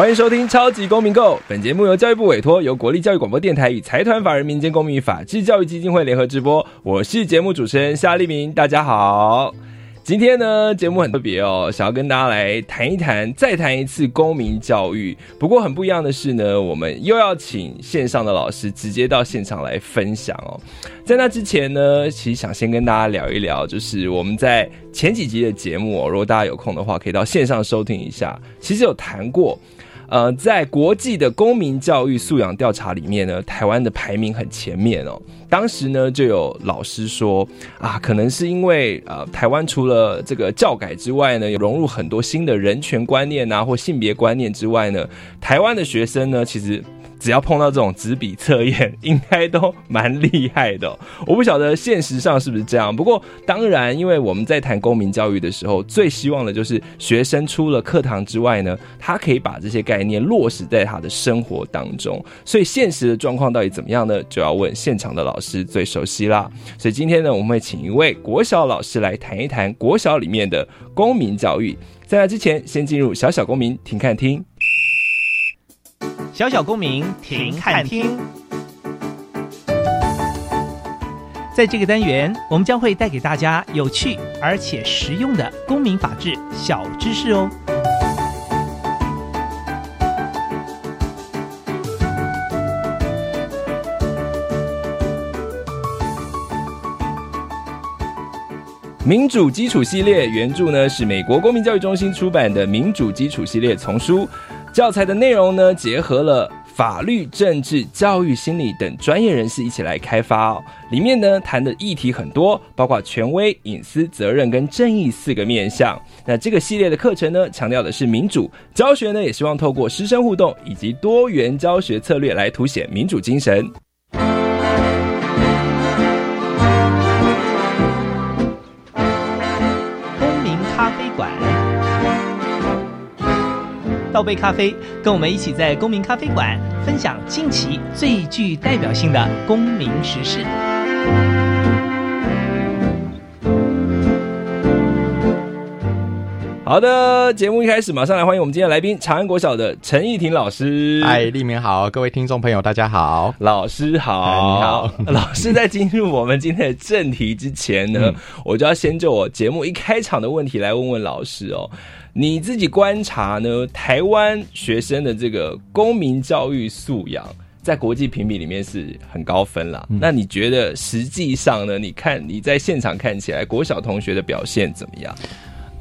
欢迎收听《超级公民购》，本节目由教育部委托，由国立教育广播电台与财团法人民间公民与法治教育基金会联合直播。我是节目主持人夏立明，大家好。今天呢，节目很特别哦，想要跟大家来谈一谈，再谈一次公民教育。不过很不一样的是呢，我们又要请线上的老师直接到现场来分享哦。在那之前呢，其实想先跟大家聊一聊，就是我们在前几集的节目，如果大家有空的话，可以到线上收听一下。其实有谈过。呃，在国际的公民教育素养调查里面呢，台湾的排名很前面哦。当时呢，就有老师说啊，可能是因为呃，台湾除了这个教改之外呢，有融入很多新的人权观念啊，或性别观念之外呢，台湾的学生呢，其实。只要碰到这种纸笔测验，应该都蛮厉害的。我不晓得现实上是不是这样。不过，当然，因为我们在谈公民教育的时候，最希望的就是学生除了课堂之外呢，他可以把这些概念落实在他的生活当中。所以，现实的状况到底怎么样呢？就要问现场的老师最熟悉啦。所以，今天呢，我们会请一位国小老师来谈一谈国小里面的公民教育。在那之前，先进入小小公民听看听。小小公民停看听，在这个单元，我们将会带给大家有趣而且实用的公民法治小知识哦。民主基础系列原著呢是美国公民教育中心出版的《民主基础系列》丛书。教材的内容呢，结合了法律、政治、教育、心理等专业人士一起来开发哦。里面呢谈的议题很多，包括权威、隐私、责任跟正义四个面向。那这个系列的课程呢，强调的是民主教学呢，也希望透过师生互动以及多元教学策略来凸显民主精神。倒杯咖啡，跟我们一起在公民咖啡馆分享近期最具代表性的公民时事。好的，节目一开始，马上来欢迎我们今天的来宾——长安国小的陈义婷老师。嗨，立明好，各位听众朋友，大家好，老师好，你好。老师在进入我们今天的正题之前呢，我就要先就我节目一开场的问题来问问老师哦。你自己观察呢？台湾学生的这个公民教育素养，在国际评比里面是很高分了。那你觉得实际上呢？你看你在现场看起来，国小同学的表现怎么样？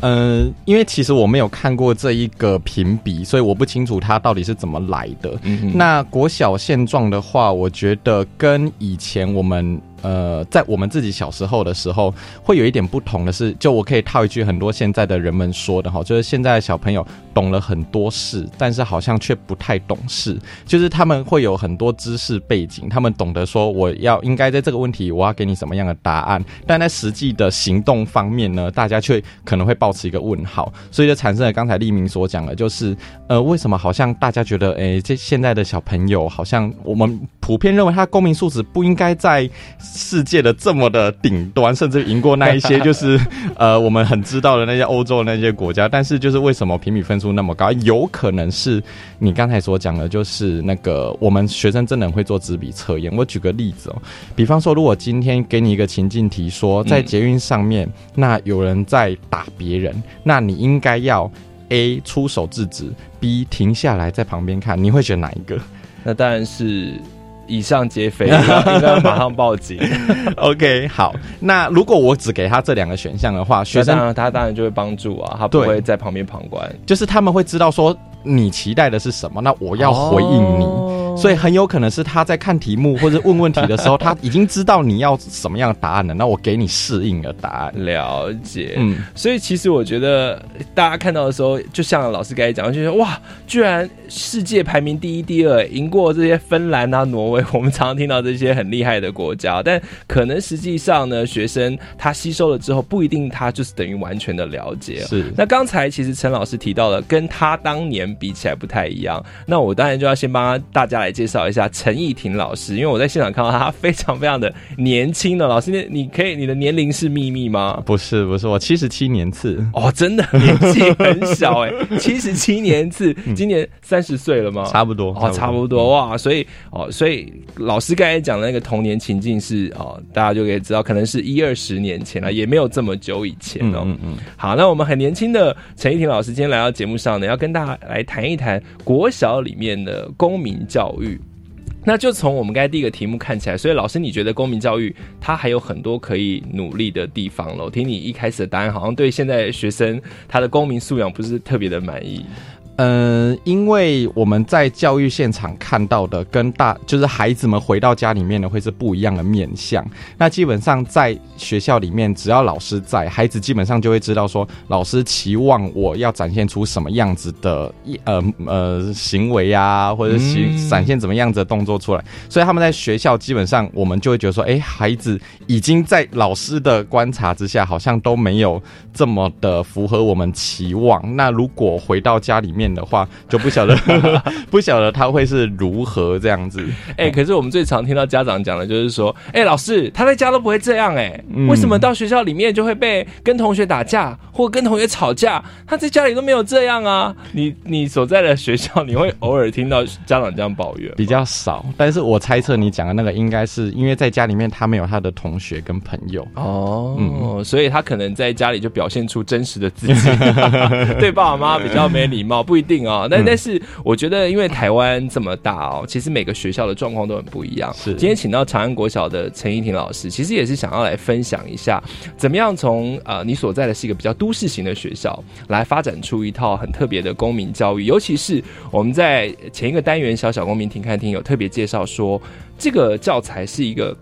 嗯，因为其实我没有看过这一个评比，所以我不清楚它到底是怎么来的。那国小现状的话，我觉得跟以前我们。呃，在我们自己小时候的时候，会有一点不同的是，就我可以套一句很多现在的人们说的哈，就是现在的小朋友懂了很多事，但是好像却不太懂事。就是他们会有很多知识背景，他们懂得说我要应该在这个问题我要给你什么样的答案，但在实际的行动方面呢，大家却可能会保持一个问号，所以就产生了刚才立明所讲的，就是呃，为什么好像大家觉得，哎，这现在的小朋友好像我们普遍认为他公民素质不应该在。世界的这么的顶端，甚至赢过那一些，就是 呃，我们很知道的那些欧洲的那些国家。但是，就是为什么评比分数那么高？有可能是你刚才所讲的，就是那个我们学生真的会做纸笔测验。我举个例子哦，比方说，如果今天给你一个情境题，说在捷运上面，那有人在打别人，那你应该要 A 出手制止，B 停下来在旁边看，你会选哪一个？那当然是。以上皆非，应该马上报警。OK，好。那如果我只给他这两个选项的话，学生他当然就会帮助啊，他不会在旁边旁观。就是他们会知道说你期待的是什么，那我要回应你。所以很有可能是他在看题目或者问问题的时候，他已经知道你要什么样的答案了，那我给你适应的答案。了解，嗯，所以其实我觉得大家看到的时候，就像老师刚才讲，就是哇，居然世界排名第一、第二，赢过这些芬兰啊、挪威，我们常常听到这些很厉害的国家，但可能实际上呢，学生他吸收了之后，不一定他就是等于完全的了解。是，那刚才其实陈老师提到了，跟他当年比起来不太一样，那我当然就要先帮大家来介绍一下陈义婷老师，因为我在现场看到他非常非常的年轻的老师，你你可以你的年龄是秘密吗？不是不是，我七十七年次哦，真的年纪很小哎，七十七年次，今年三十岁了吗？差不多哦，差不多哇，所以哦，所以老师刚才讲的那个童年情境是哦，大家就可以知道，可能是一二十年前了，也没有这么久以前哦。嗯嗯。好，那我们很年轻的陈义婷老师今天来到节目上呢，要跟大家来谈一谈国小里面的公民教育。那就从我们刚才第一个题目看起来，所以老师你觉得公民教育它还有很多可以努力的地方了？听你一开始的答案，好像对现在学生他的公民素养不是特别的满意。嗯，因为我们在教育现场看到的，跟大就是孩子们回到家里面呢，会是不一样的面相。那基本上在学校里面，只要老师在，孩子基本上就会知道说，老师期望我要展现出什么样子的一呃呃行为啊，或者行展现怎么样子的动作出来。所以他们在学校基本上，我们就会觉得说，哎，孩子已经在老师的观察之下，好像都没有这么的符合我们期望。那如果回到家里面，的话就不晓得，不晓得他会是如何这样子。哎，可是我们最常听到家长讲的就是说，哎，老师他在家都不会这样，哎，为什么到学校里面就会被跟同学打架或跟同学吵架？他在家里都没有这样啊。你你所在的学校，你会偶尔听到家长这样抱怨？比较少，但是我猜测你讲的那个应该是因为在家里面他没有他的同学跟朋友哦，嗯，所以他可能在家里就表现出真实的自己，对爸爸妈妈比较没礼貌，不。不一定啊，但但是我觉得，因为台湾这么大哦，其实每个学校的状况都很不一样。是，今天请到长安国小的陈怡婷老师，其实也是想要来分享一下，怎么样从呃你所在的是一个比较都市型的学校，来发展出一套很特别的公民教育。尤其是我们在前一个单元小小公民听看听有特别介绍说，这个教材是一个。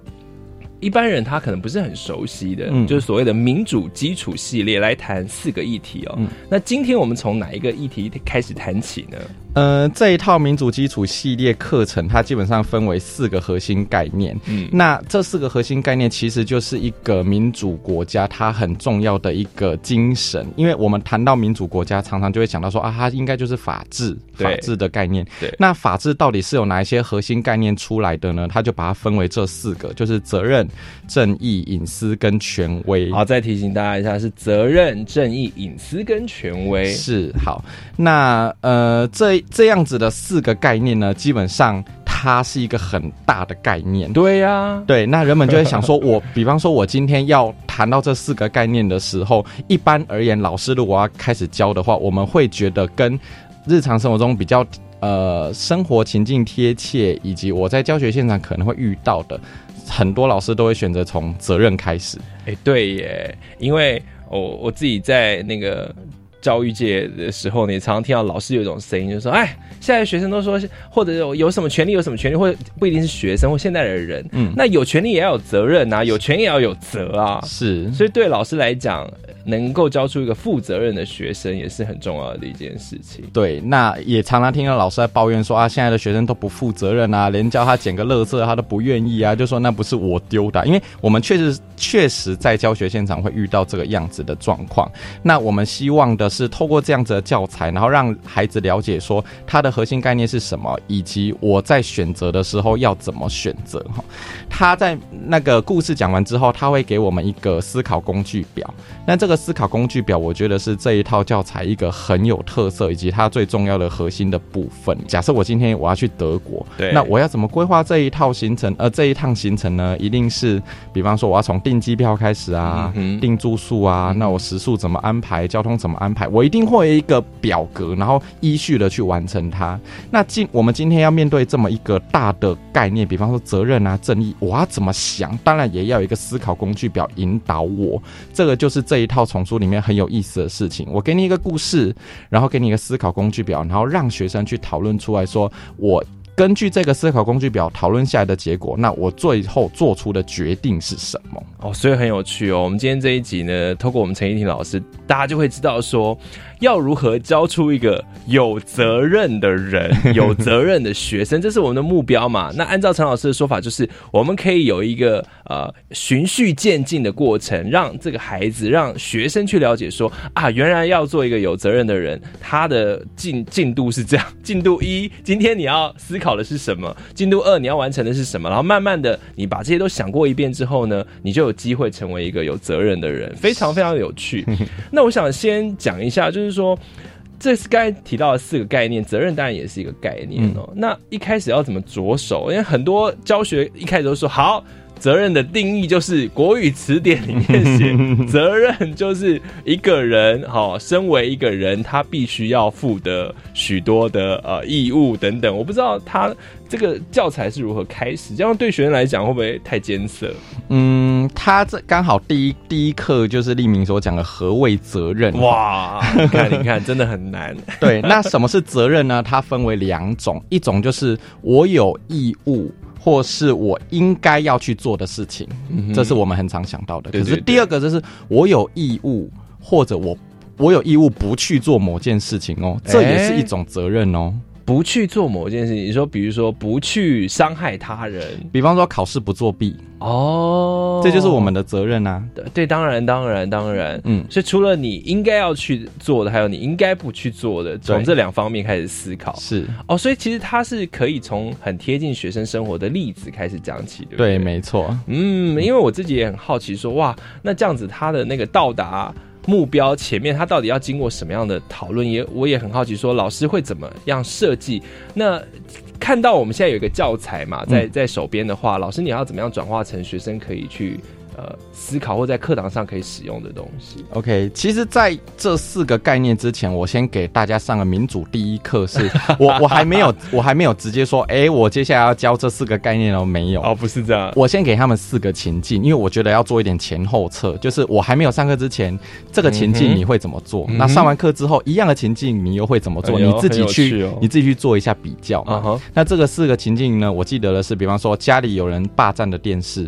一般人他可能不是很熟悉的，就是所谓的民主基础系列来谈四个议题哦。那今天我们从哪一个议题开始谈起呢？呃，这一套民主基础系列课程，它基本上分为四个核心概念。嗯，那这四个核心概念其实就是一个民主国家它很重要的一个精神。因为我们谈到民主国家，常常就会想到说啊，它应该就是法治，法治的概念。对，那法治到底是有哪一些核心概念出来的呢？它就把它分为这四个，就是责任、正义、隐私跟权威。好，再提醒大家一下，是责任、正义、隐私跟权威。是好，那呃这。这样子的四个概念呢，基本上它是一个很大的概念。对呀，对，那人们就会想说，我比方说，我今天要谈到这四个概念的时候，一般而言，老师如果要开始教的话，我们会觉得跟日常生活中比较呃生活情境贴切，以及我在教学现场可能会遇到的，很多老师都会选择从责任开始。哎，对耶，因为我我自己在那个。教育界的时候，你常常听到老师有一种声音，就说：“哎，现在学生都说，或者有有什么权利，有什么权利，或者不一定是学生或现在的人，嗯，那有权利也要有责任啊，有权也要有责啊，是，所以对老师来讲。”能够教出一个负责任的学生也是很重要的一件事情。对，那也常常听到老师在抱怨说啊，现在的学生都不负责任啊，连教他捡个垃圾他都不愿意啊，就说那不是我丢的。因为我们确实确实在教学现场会遇到这个样子的状况。那我们希望的是透过这样子的教材，然后让孩子了解说它的核心概念是什么，以及我在选择的时候要怎么选择。哈，他在那个故事讲完之后，他会给我们一个思考工具表。那这个。思考工具表，我觉得是这一套教材一个很有特色，以及它最重要的核心的部分。假设我今天我要去德国，对，那我要怎么规划这一套行程？呃，这一趟行程呢，一定是，比方说我要从订机票开始啊，嗯订住宿啊，那我食宿怎么安排？交通怎么安排？我一定会有一个表格，然后依序的去完成它。那今我们今天要面对这么一个大的概念，比方说责任啊、正义，我要怎么想？当然也要有一个思考工具表引导我。这个就是这一套。丛书里面很有意思的事情，我给你一个故事，然后给你一个思考工具表，然后让学生去讨论出来说，我根据这个思考工具表讨论下来的结果，那我最后做出的决定是什么？哦，所以很有趣哦。我们今天这一集呢，透过我们陈怡婷老师，大家就会知道说，要如何教出一个有责任的人、有责任的学生，这是我们的目标嘛。那按照陈老师的说法，就是我们可以有一个呃循序渐进的过程，让这个孩子、让学生去了解说啊，原来要做一个有责任的人，他的进进度是这样。进度一，今天你要思考的是什么？进度二，你要完成的是什么？然后慢慢的，你把这些都想过一遍之后呢，你就有机会成为一个有责任的人，非常非常有趣。那我想先讲一下，就是说，这是刚才提到的四个概念，责任当然也是一个概念哦。那一开始要怎么着手？因为很多教学一开始都说好。责任的定义就是国语词典里面写，责任就是一个人，哈，身为一个人，他必须要负的许多的呃义务等等。我不知道他这个教材是如何开始，这样对学生来讲会不会太艰涩？嗯，他这刚好第一第一课就是立明所讲的何谓责任。哇，你看你看，真的很难。对，那什么是责任呢？它分为两种，一种就是我有义务。或是我应该要去做的事情，这是我们很常想到的。可是第二个就是我有义务，或者我我有义务不去做某件事情哦，这也是一种责任哦。不去做某件事情，你说，比如说不去伤害他人，比方说考试不作弊哦，这就是我们的责任啊。对，当然，当然，当然，嗯，所以除了你应该要去做的，还有你应该不去做的，从这两方面开始思考是哦。所以其实它是可以从很贴近学生生活的例子开始讲起，对对，没错。嗯，因为我自己也很好奇，说哇，那这样子他的那个到达。目标前面他到底要经过什么样的讨论？也我也很好奇，说老师会怎么样设计？那看到我们现在有一个教材嘛，在在手边的话，老师你要怎么样转化成学生可以去？呃，思考或在课堂上可以使用的东西。OK，其实，在这四个概念之前，我先给大家上个民主第一课。是 我，我还没有，我还没有直接说，哎，我接下来要教这四个概念哦，没有。哦，不是这样。我先给他们四个情境，因为我觉得要做一点前后测，就是我还没有上课之前，这个情境你会怎么做？那上完课之后，一样的情境你又会怎么做？你自己去，你自己去做一下比较嘛。那这个四个情境呢，我记得的是，比方说家里有人霸占的电视。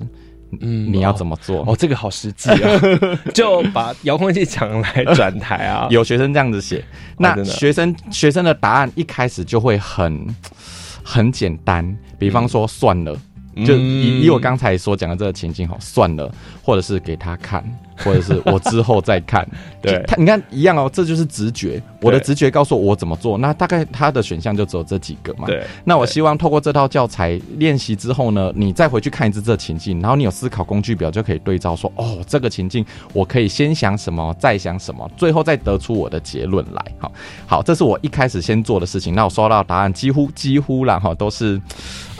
嗯，你要怎么做？哦，这个好实际啊，就把遥控器抢来转台啊。有学生这样子写，那学生学生的答案一开始就会很很简单，比方说算了。就以以我刚才所讲的这个情境，好算了，或者是给他看，或者是我之后再看。对他，你看一样哦，这就是直觉。我的直觉告诉我我怎么做，那大概他的选项就只有这几个嘛。对。那我希望透过这套教材练习之后呢，你再回去看一次这情境，然后你有思考工具表就可以对照说，哦，这个情境我可以先想什么，再想什么，最后再得出我的结论来。好，好，这是我一开始先做的事情。那我收到答案几乎几乎啦哈，都是。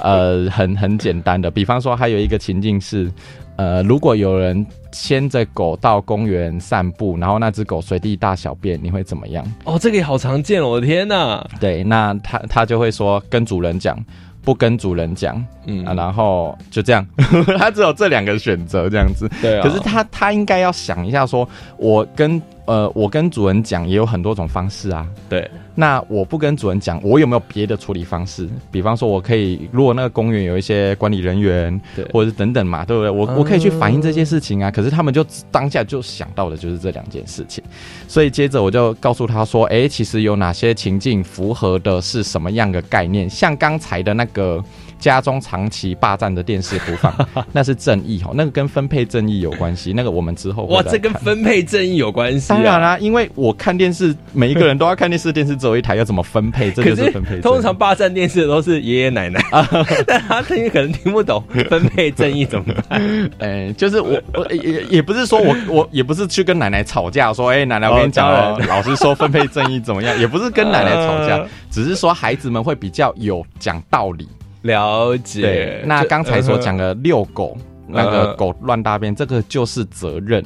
呃，很很简单的，比方说，还有一个情境是，呃，如果有人牵着狗到公园散步，然后那只狗随地大小便，你会怎么样？哦，这个也好常见哦，我的天哪！对，那他他就会说跟主人讲，不跟主人讲，嗯，然后就这样，他只有这两个选择这样子。对，可是他他应该要想一下，说我跟。呃，我跟主人讲也有很多种方式啊。对，那我不跟主人讲，我有没有别的处理方式？比方说，我可以，如果那个公园有一些管理人员，对，或者是等等嘛，对不对？我我可以去反映这些事情啊。可是他们就当下就想到的就是这两件事情，所以接着我就告诉他说，哎，其实有哪些情境符合的是什么样的概念？像刚才的那个。家中长期霸占的电视不放，那是正义哈，那个跟分配正义有关系。那个我们之后哇，这跟分配正义有关系。当然啦，因为我看电视，每一个人都要看电视，电视只有一台，要怎么分配？这就是分配。通常霸占电视的都是爷爷奶奶啊，但他听可能听不懂分配正义怎么办？哎，就是我我也也不是说我我也不是去跟奶奶吵架，说哎奶奶我跟你讲哦，老师说分配正义怎么样？也不是跟奶奶吵架，只是说孩子们会比较有讲道理。了解。那刚才所讲的遛狗，那个狗乱大便，这个就是责任。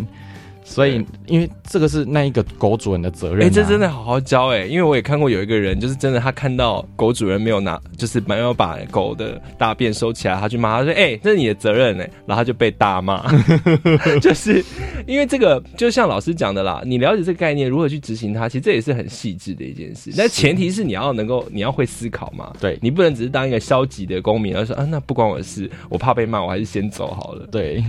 所以，因为这个是那一个狗主人的责任。哎，这真的好好教哎，因为我也看过有一个人，就是真的，他看到狗主人没有拿，就是没有把狗的大便收起来，他去骂他说：“哎，这是你的责任哎。”然后他就被大骂。就是因为这个，就像老师讲的啦，你了解这个概念，如何去执行它，其实这也是很细致的一件事。但前提是你要能够，你要会思考嘛。对，你不能只是当一个消极的公民，而说啊，那不关我的事，我怕被骂，我还是先走好了。对，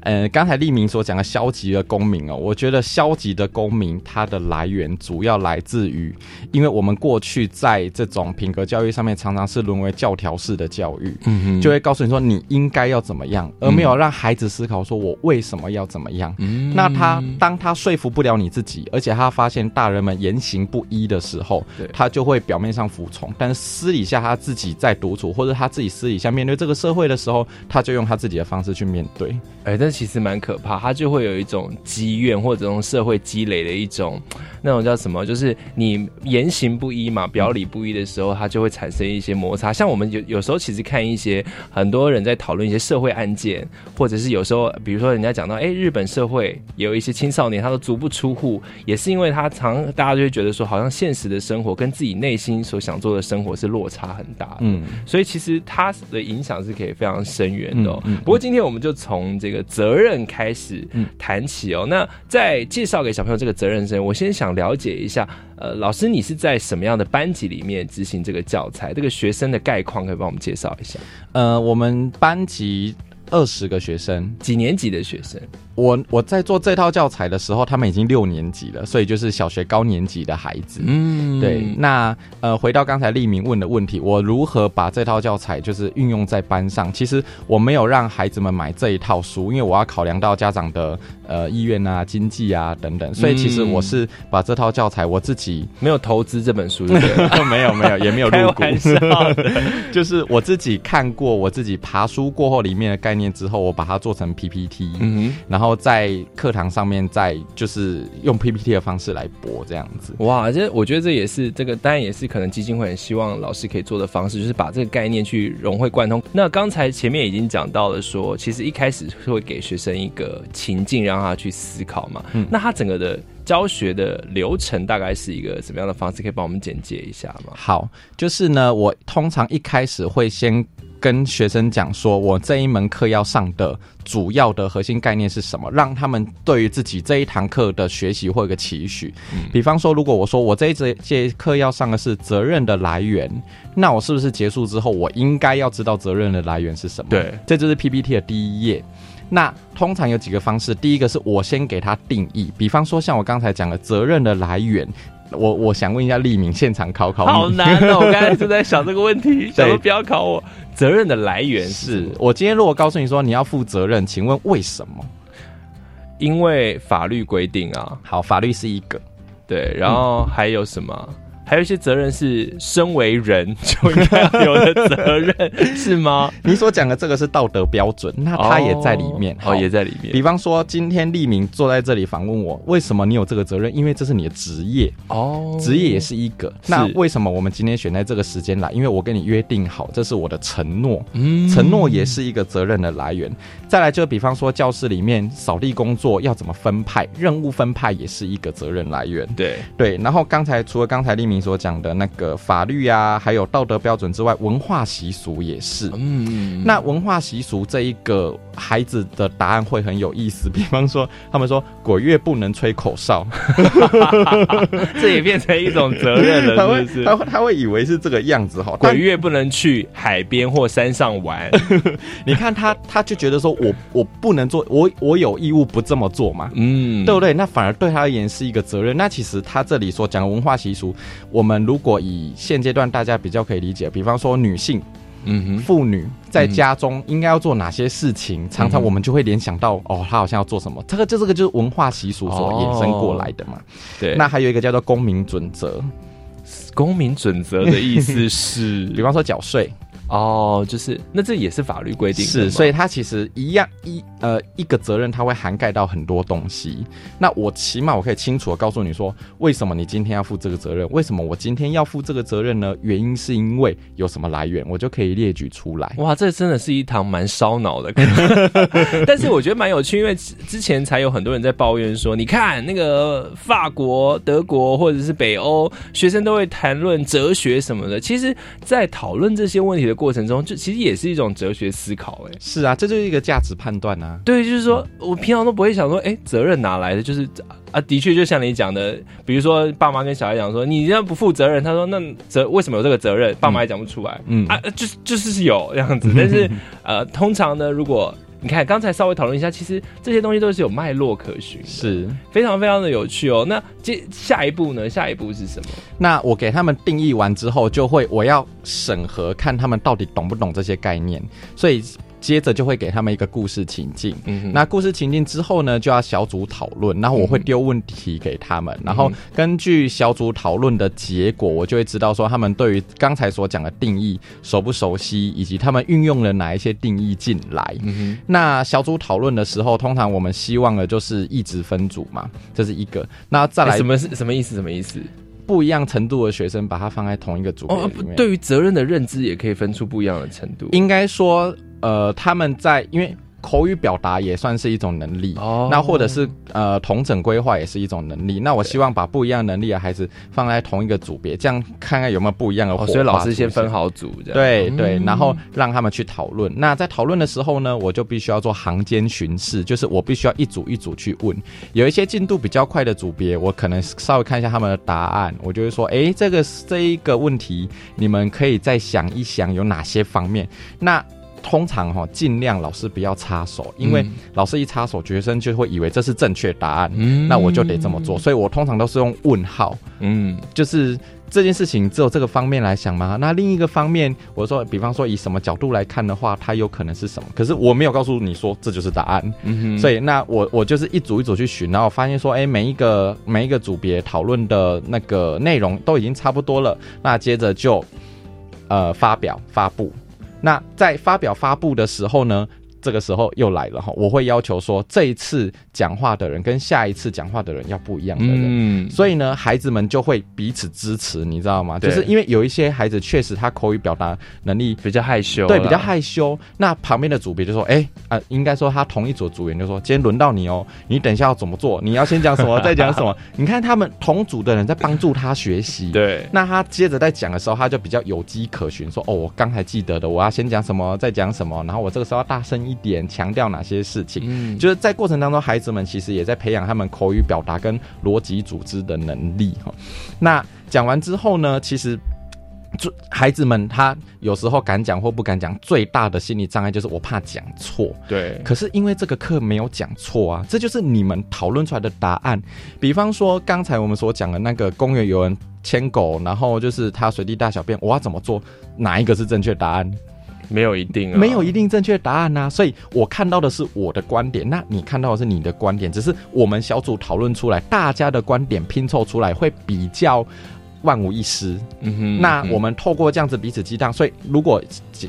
呃，刚才立明所讲的消极的公民哦，我觉得消极的公民它的来源主要来自于，因为我们过去在这种品格教育上面常常是沦为教条式的教育，嗯哼，就会告诉你说你应该要怎么样，而没有让孩子思考说我为什么要怎么样。嗯，那他当他说服不了你自己，而且他发现大人们言行不一的时候，他就会表面上服从，但是私底下他自己在独处，或者他自己私底下面对这个社会的时候，他就用他自己的方式去面对。哎，但其实蛮可怕，他就会有一种积怨或者从社会积累的一种 那种叫什么，就是你言行不一嘛，表里不一的时候，它就会产生一些摩擦。像我们有有时候其实看一些很多人在讨论一些社会案件，或者是有时候比如说人家讲到哎，日本社会有一些青少年他都足不出户，也是因为他常大家就会觉得说，好像现实的生活跟自己内心所想做的生活是落差很大。嗯，所以其实他的影响是可以非常深远的。不过今天我们就从这个责任开始谈起哦。那在介绍给小朋友这个责任之前，我先想了解一下，呃，老师你是在什么样的班级里面执行这个教材？这个学生的概况可以帮我们介绍一下？呃，我们班级二十个学生，几年级的学生？我我在做这套教材的时候，他们已经六年级了，所以就是小学高年级的孩子。嗯，对。那呃，回到刚才立明问的问题，我如何把这套教材就是运用在班上？其实我没有让孩子们买这一套书，因为我要考量到家长的呃意愿啊、经济啊等等。所以其实我是把这套教材我自己没有投资这本书，没有没有也没有入股，就是我自己看过，我自己爬书过后里面的概念之后，我把它做成 PPT，嗯，然后。后在课堂上面，再就是用 PPT 的方式来播这样子。哇，这我觉得这也是这个，当然也是可能基金会很希望老师可以做的方式，就是把这个概念去融会贯通。那刚才前面已经讲到了，说其实一开始是会给学生一个情境，让他去思考嘛。嗯，那他整个的教学的流程大概是一个什么样的方式？可以帮我们简介一下吗？好，就是呢，我通常一开始会先。跟学生讲说，我这一门课要上的主要的核心概念是什么？让他们对于自己这一堂课的学习或一个期许。比方说，如果我说我这一节节课要上的是责任的来源，那我是不是结束之后，我应该要知道责任的来源是什么？对，这就是 PPT 的第一页。那通常有几个方式，第一个是我先给他定义，比方说像我刚才讲的责任的来源。我我想问一下，立明现场考考，好难哦！我刚才就在想这个问题，想说不要考我。责任的来源是我今天如果告诉你说你要负责任，请问为什么？因为法律规定啊。好，法律是一个，对，然后还有什么？还有一些责任是身为人就应该有的责任，是吗？你所讲的这个是道德标准，那他也在里面，哦，也在里面。比方说，今天立明坐在这里访问我，为什么你有这个责任？因为这是你的职业哦，职业也是一个。那为什么我们今天选在这个时间来？因为我跟你约定好，这是我的承诺，嗯，承诺也是一个责任的来源。再来就比方说，教室里面扫地工作要怎么分派，任务分派也是一个责任来源。对对。然后刚才除了刚才立明。所讲的那个法律啊，还有道德标准之外，文化习俗也是。嗯，那文化习俗这一个孩子的答案会很有意思。比方说，他们说鬼月不能吹口哨，这也变成一种责任了，是不是？他会他会以为是这个样子哈。鬼月不能去海边或山上玩，你看他他就觉得说我我不能做，我我有义务不这么做嘛，嗯，对不对？那反而对他而言是一个责任。那其实他这里所讲的文化习俗。我们如果以现阶段大家比较可以理解，比方说女性，嗯哼，妇女在家中应该要做哪些事情，常常我们就会联想到，哦，她好像要做什么，这个就这个就是文化习俗所衍生过来的嘛。对，那还有一个叫做公民准则，公民准则的意思是，比方说缴税。哦，就是那这也是法律规定的是，所以它其实一样一呃一个责任，它会涵盖到很多东西。那我起码我可以清楚的告诉你说，为什么你今天要负这个责任？为什么我今天要负这个责任呢？原因是因为有什么来源，我就可以列举出来。哇，这真的是一堂蛮烧脑的课，但是我觉得蛮有趣，因为之之前才有很多人在抱怨说，你看那个法国、德国或者是北欧学生都会谈论哲学什么的，其实，在讨论这些问题的过程中，就其实也是一种哲学思考、哎。是啊，这就是一个价值判断啊。对，就是说我平常都不会想说，哎、责任哪来的？就是啊，的确就像你讲的，比如说爸妈跟小孩讲说，你这样不负责任，他说那责为什么有这个责任？爸妈也讲不出来，嗯啊，就是就是有这样子，但是呃，通常呢，如果你看刚才稍微讨论一下，其实这些东西都是有脉络可循，是，非常非常的有趣哦。那接下一步呢？下一步是什么？那我给他们定义完之后，就会我要审核看他们到底懂不懂这些概念，所以接着就会给他们一个故事情境。嗯那故事情境之后呢，就要小组讨论，然后我会丢问题给他们，然后根据小组讨论的结果，我就会知道说他们对于刚才所讲的定义熟不熟悉，以及他们运用了哪一些定义进来。嗯那小组讨论的时候，通常我们希望的就是一直分组嘛，这是一个。那再哼，来什么是什么意思？什么意思？不一样程度的学生，把它放在同一个组别哦，里面。不对于责任的认知也可以分出不一样的程度。应该说，呃，他们在因为口语表达也算是一种能力，哦那或者是呃同整规划也是一种能力。那我希望把不一样能力的孩子放在同一个组别，这样看看有没有不一样的火哦，所以老师先分。好组，这样对对，嗯然后让他们去讨论。那在讨论的时候呢，我就必须要做行间巡视，就是我必须要一组一组去问。有一些进度比较快的组别，我可能稍微看一下他们的答案，我就会说，诶，这个这一个问题，你们可以再想一想有哪些方面。那通常哈、尽量老师不要插手，因为嗯老师一插手，学生就会以为这是正确答案，嗯那我就得这么做。所以我通常都是用问号，嗯就是这件事情只有这个方面来想吗？那另一个方面，我说，比方说以什么角度来看的话，它有可能是什么？可是我没有告诉你说这就是答案，所以那我我就是一组一组去寻，然后发现说，哎，每一个每一个组别讨论的那个内容都已经差不多了，那接着就呃发表发布。那在发表发布的时候呢，这个时候又来了哈，我会要求说，这一次讲话的人跟下一次讲话的人要不一样的人。嗯，所以呢，孩子们就会彼此支持，你知道吗？就是因为有一些孩子确实他口语表达能力比较害羞，对比较害羞，那旁边的组别就说：“哎、啊、应该说他同一组组员就说，今天轮到你哦，你等一下要怎么做？你要先讲什么，再讲什么？你看他们同组的人在帮助他学习，对，那他接着在讲的时候，他就比较有迹可循，说：“哦，我刚才记得的，我要先讲什么，再讲什么，然后我这个时候要大声一点，强调哪些事情。”嗯，就是在过程当中，孩子们其实也在培养他们口语表达跟逻辑组织的能力哈。那讲完之后呢，其实。就孩子们，他有时候敢讲或不敢讲，最大的心理障碍就是我怕讲错。对，可是因为这个课没有讲错啊，这就是你们讨论出来的答案。比方说刚才我们所讲的那个公园有人牵狗，然后就是他随地大小便，我要怎么做？哪一个是正确答案？没有一定啊，没有一定正确答案呐、所以我看到的是我的观点，那你看到的是你的观点，只是我们小组讨论出来，大家的观点拼凑出来会比较万无一失。嗯哼，那嗯我们透过这样子彼此激荡，所以如果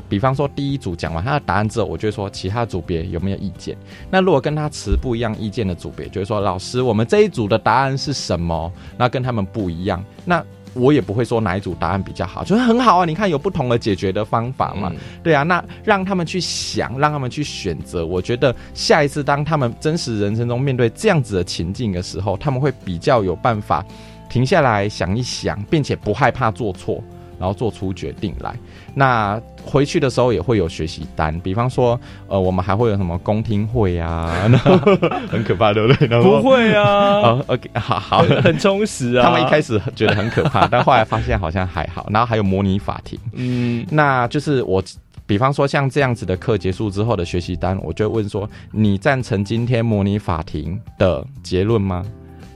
比方说第一组讲完他的答案之后，我就会说其他组别有没有意见？那如果跟他持不一样意见的组别，就会说老师，我们这一组的答案是什么？那跟他们不一样，那。我也不会说哪一组答案比较好，就是很好啊！你看有不同的解决的方法嘛，嗯对啊，那让他们去想，让他们去选择。我觉得下一次当他们真实人生中面对这样子的情境的时候，他们会比较有办法停下来想一想，并且不害怕做错，然后做出决定来。那回去的时候也会有学习单，比方说，呃，我们还会有什么公听会啊，很可怕，对不对？不会啊，哦，OK，好好。很充实啊。他们一开始觉得很可怕，但后来发现好像还好。然后还有模拟法庭，嗯，那就是我，比方说像这样子的课结束之后的学习单，我就问说：你赞成今天模拟法庭的结论吗？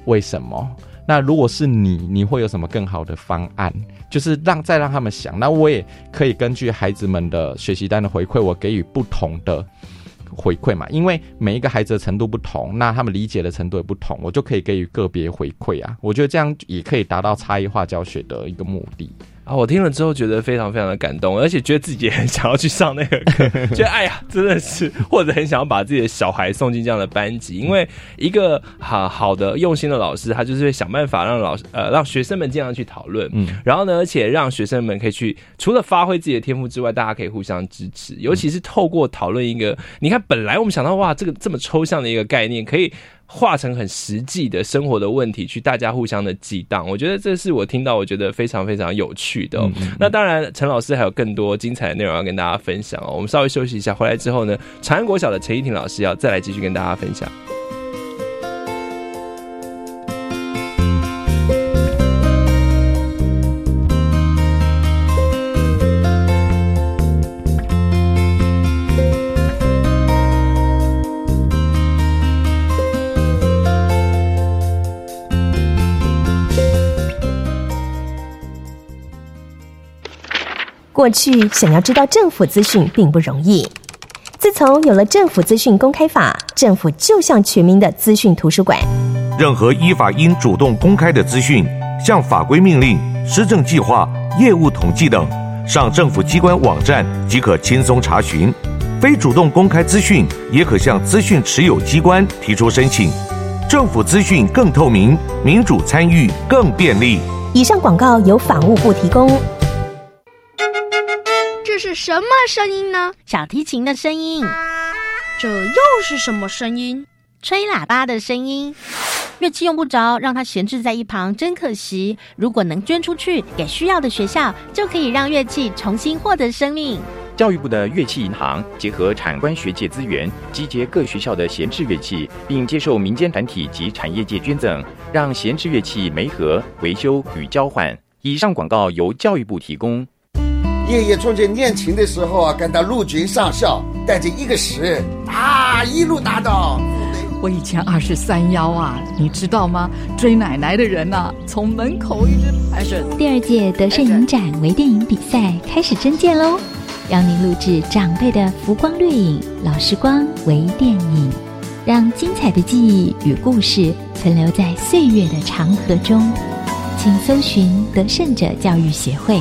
为什么？那如果是你，你会有什么更好的方案？就是让再让他们想。那我也可以根据孩子们的学习单的回馈，我给予不同的回馈嘛。因为每一个孩子的程度不同，那他们理解的程度也不同，我就可以给予个别回馈啊。我觉得这样也可以达到差异化教学的一个目的。啊，我听了之后觉得非常非常的感动，而且觉得自己也很想要去上那个课，觉得哎呀，真的是，或者很想要把自己的小孩送进这样的班级，因为一个好好的用心的老师，他就是会想办法让老师呃让学生们尽量去讨论，嗯，然后呢，而且让学生们可以去除了发挥自己的天赋之外，大家可以互相支持，尤其是透过讨论一个，你看本来我们想到哇，这个这么抽象的一个概念可以。化成很实际的生活的问题，去大家互相的激荡，我觉得这是我听到我觉得非常非常有趣的。那当然，陈老师还有更多精彩的内容要跟大家分享哦。我们稍微休息一下，回来之后呢，长安国小的陈依婷老师要再来继续跟大家分享。过去想要知道政府资讯并不容易。自从有了政府资讯公开法，政府就像全民的资讯图书馆。任何依法应主动公开的资讯，像法规命令、施政计划、业务统计等，上政府机关网站即可轻松查询。非主动公开资讯，也可向资讯持有机关提出申请。政府资讯更透明，民主参与更便利。以上广告由法务部提供。这是什么声音呢？小提琴的声音。这又是什么声音？吹喇叭的声音。乐器用不着，让它闲置在一旁，真可惜。如果能捐出去给需要的学校，就可以让乐器重新获得生命。教育部的乐器银行结合产官学界资源，集结各学校的闲置乐器，并接受民间团体及产业界捐赠，让闲置乐器媒合、维修与交换。以上广告由教育部提供。爷爷从前练琴的时候啊，跟到陆军上校，带着一个师啊，一路打到。我以前二十三幺啊，你知道吗？追奶奶的人呐，从门口一直排着。第二届德胜影展微电影比赛开始征件喽，邀您录制长辈的浮光掠影、老时光微电影，让精彩的记忆与故事存留在岁月的长河中。请搜寻德胜者教育协会。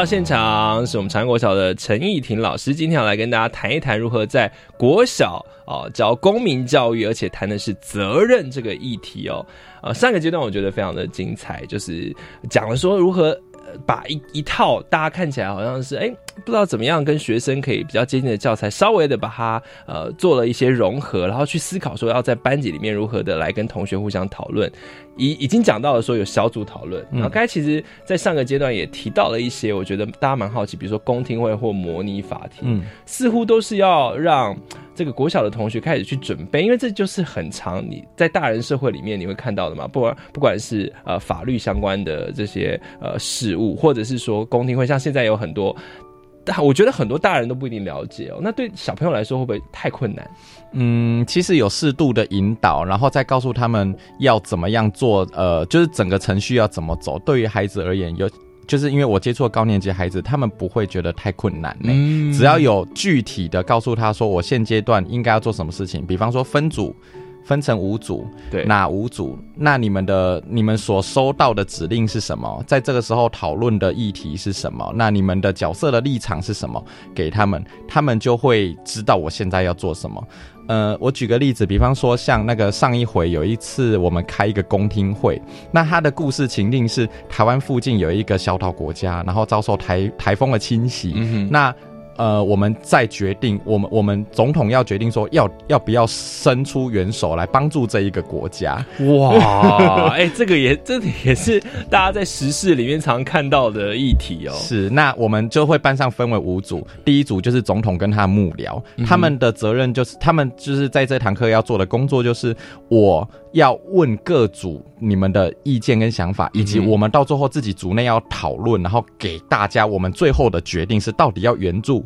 到现场，是我们长国小的陈义婷老师，今天要来跟大家谈一谈如何在国小啊教公民教育，而且谈的是责任这个议题哦。呃，上个阶段我觉得非常的精彩，就是讲了说如何。把一一套大家看起来好像是哎不知道怎么样跟学生可以比较接近的教材，稍微的把它呃做了一些融合，然后去思考说要在班级里面如何的来跟同学互相讨论。已已经讲到了说有小组讨论，然后刚才其实在上个阶段也提到了一些，我觉得大家蛮好奇，比如说公听会或模拟法庭，似乎都是要让。这个国小的同学开始去准备，因为这就是很长你在大人社会里面你会看到的嘛，不管不管是呃法律相关的这些呃事物，或者是说公听会，像现在有很多，但我觉得很多大人都不一定了解哦。那对小朋友来说会不会太困难？嗯，其实有适度的引导，然后再告诉他们要怎么样做，呃，就是整个程序要怎么走。对于孩子而言，有。就是因为我接触高年级孩子，他们不会觉得太困难呢。只要有具体的告诉他说，我现阶段应该要做什么事情，比方说分组，分成五组，对，哪五组？那你们的你们所收到的指令是什么？在这个时候讨论的议题是什么？那你们的角色的立场是什么？给他们，他们就会知道我现在要做什么。呃，我举个例子，比方说像那个上一回有一次我们开一个公听会，那他的故事情境是台湾附近有一个小岛国家，然后遭受台台风的侵袭，嗯那。呃，我们再决定，我们我们总统要决定说要要不要伸出援手来帮助这一个国家。哇，哎、这个也这也是大家在时事里面常看到的议题哦。是，那我们就会班上分为五组，第一组就是总统跟他幕僚，嗯他们的责任就是，他们就是在这堂课要做的工作就是，我要问各组你们的意见跟想法，以及我们到最后自己组内要讨论，然后给大家我们最后的决定是到底要援助，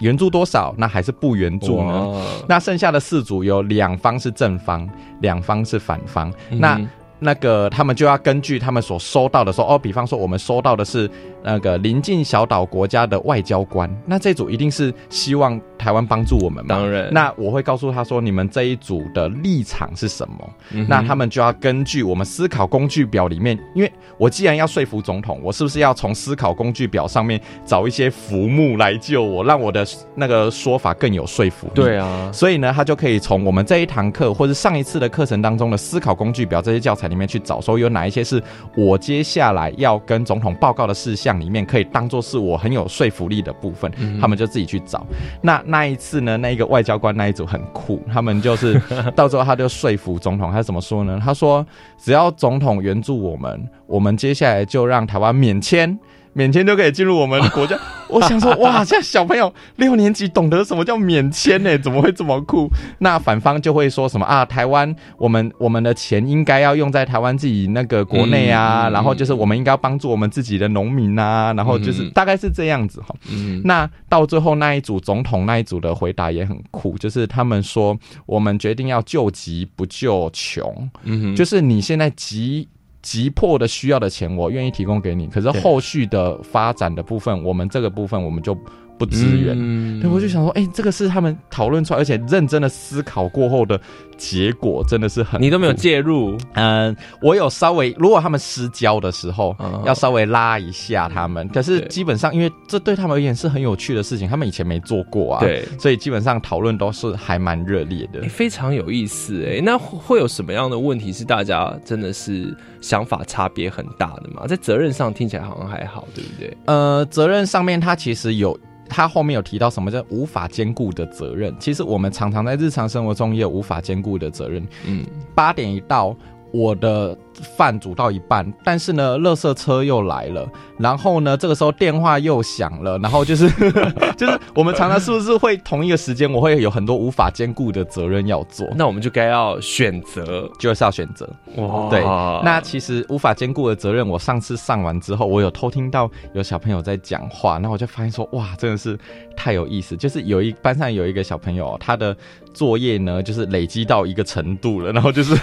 援助多少，那还是不援助呢？那剩下的四组有两方是正方，两方是反方，嗯那。那个他们就要根据他们所收到的说哦，比方说我们收到的是那个邻近小岛国家的外交官，那这组一定是希望台湾帮助我们嘛？当然那我会告诉他说，你们这一组的立场是什么？嗯那他们就要根据我们思考工具表里面，因为我既然要说服总统，我是不是要从思考工具表上面找一些浮木来救我，让我的那个说法更有说服力？对啊，所以呢，他就可以从我们这一堂课或者上一次的课程当中的思考工具表这些教材里面去找，说有哪一些是我接下来要跟总统报告的事项里面可以当做是我很有说服力的部分，嗯他们就自己去找。那那那一次呢，那一个外交官那一组很酷，他们就是到时候他就说服总统，他怎么说呢？他说只要总统援助我们，我们接下来就让台湾免签。免签就可以进入我们国家，我想说，哇，现在小朋友 六年级懂得什么叫免签呢？怎么会这么酷？那反方就会说什么啊？台湾我们我们的钱应该要用在台湾自己那个国内啊，嗯嗯然后就是我们应该要帮助我们自己的农民啊，然后就是嗯大概是这样子哈。嗯那到最后那一组总统那一组的回答也很酷，就是他们说我们决定要救急不救穷，嗯哼就是你现在急。急迫的需要的钱，我愿意提供给你。可是后续的发展的部分，我们这个部分我们就不支援。嗯对，我就想说，哎、这个是他们讨论出来，而且认真的思考过后的结果，真的是很你都没有介入，嗯，我有稍微，如果他们失焦的时候，嗯要稍微拉一下他们。可是基本上，因为这对他们而言是很有趣的事情，他们以前没做过啊，对所以基本上讨论都是还蛮热烈的欸。非常有意思哎。那会有什么样的问题是大家真的是想法差别很大的吗？在责任上听起来好像还好，对不对？呃，责任上面，他其实有，它后面有提到什么叫无法兼顾的责任。其实我们常常在日常生活中也有无法兼顾的责任。嗯，八点一到，我的饭煮到一半，但是呢，垃圾车又来了，然后呢，这个时候电话又响了，然后就是 就是我们常常是不是会同一个时间，我会有很多无法兼顾的责任要做，那我们就该要选择，就是要选择。哇对，那其实无法兼顾的责任，我上次上完之后，我有偷听到有小朋友在讲话，然后我就发现说，哇，真的是太有意思。就是有一班上有一个小朋友，他的作业呢，就是累积到一个程度了，然后就是